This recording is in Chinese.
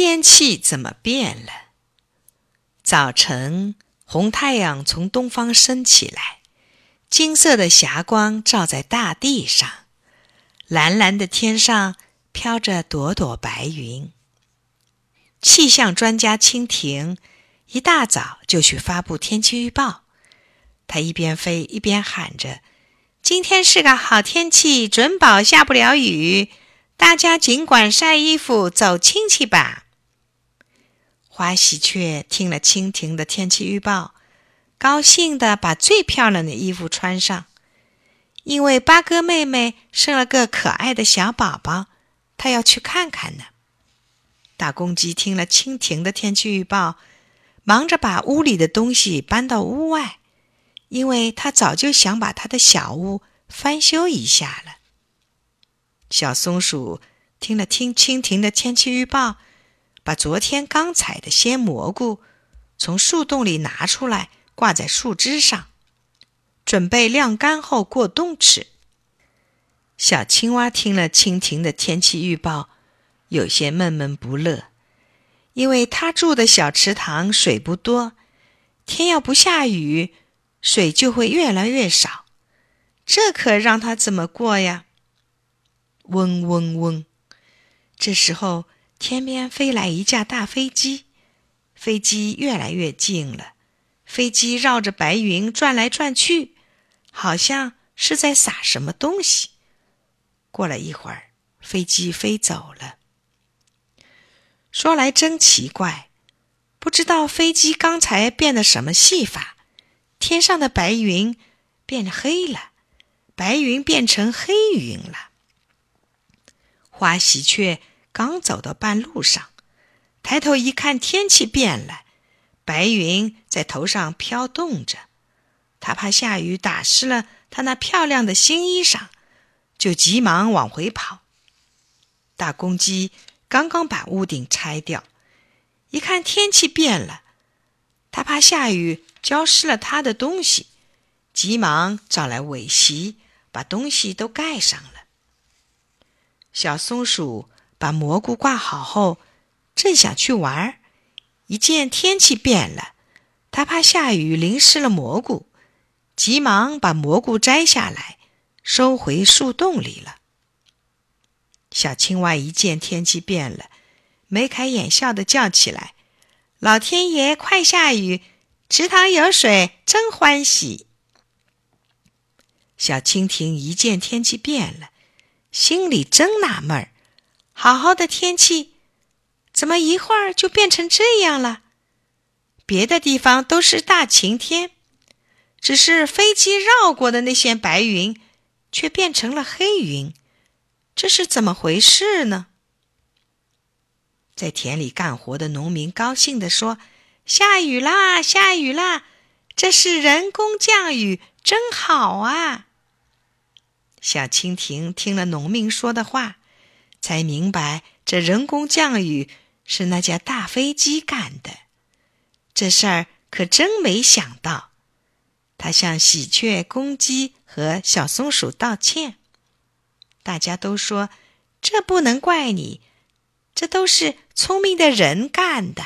天气怎么变了？早晨，红太阳从东方升起来，金色的霞光照在大地上，蓝蓝的天上飘着朵朵白云。气象专家蜻蜓一大早就去发布天气预报，它一边飞一边喊着：“今天是个好天气，准保下不了雨。”大家尽管晒衣服走亲戚吧。花喜鹊听了蜻蜓的天气预报，高兴地把最漂亮的衣服穿上，因为八哥妹妹生了个可爱的小宝宝，她要去看看呢。大公鸡听了蜻蜓的天气预报，忙着把屋里的东西搬到屋外，因为他早就想把他的小屋翻修一下了。小松鼠听了听蜻蜓的天气预报，把昨天刚采的鲜蘑菇从树洞里拿出来，挂在树枝上，准备晾干后过冬吃。小青蛙听了蜻蜓的天气预报，有些闷闷不乐，因为它住的小池塘水不多，天要不下雨，水就会越来越少，这可让它怎么过呀？嗡嗡嗡！这时候，天边飞来一架大飞机，飞机越来越近了。飞机绕着白云转来转去，好像是在撒什么东西。过了一会儿，飞机飞走了。说来真奇怪，不知道飞机刚才变的什么戏法，天上的白云变黑了，白云变成黑云了。花喜鹊刚走到半路上，抬头一看，天气变了，白云在头上飘动着。他怕下雨打湿了他那漂亮的新衣裳，就急忙往回跑。大公鸡刚刚把屋顶拆掉，一看天气变了，他怕下雨浇湿了他的东西，急忙找来苇席，把东西都盖上了。小松鼠把蘑菇挂好后，正想去玩，一见天气变了，他怕下雨淋湿了蘑菇，急忙把蘑菇摘下来，收回树洞里了。小青蛙一见天气变了，眉开眼笑的叫起来：“老天爷，快下雨！池塘有水，真欢喜！”小蜻蜓一见天气变了。心里真纳闷儿，好好的天气，怎么一会儿就变成这样了？别的地方都是大晴天，只是飞机绕过的那些白云，却变成了黑云，这是怎么回事呢？在田里干活的农民高兴地说：“下雨啦，下雨啦！这是人工降雨，真好啊！”小蜻蜓听了农民说的话，才明白这人工降雨是那架大飞机干的。这事儿可真没想到。他向喜鹊、公鸡和小松鼠道歉。大家都说：“这不能怪你，这都是聪明的人干的。”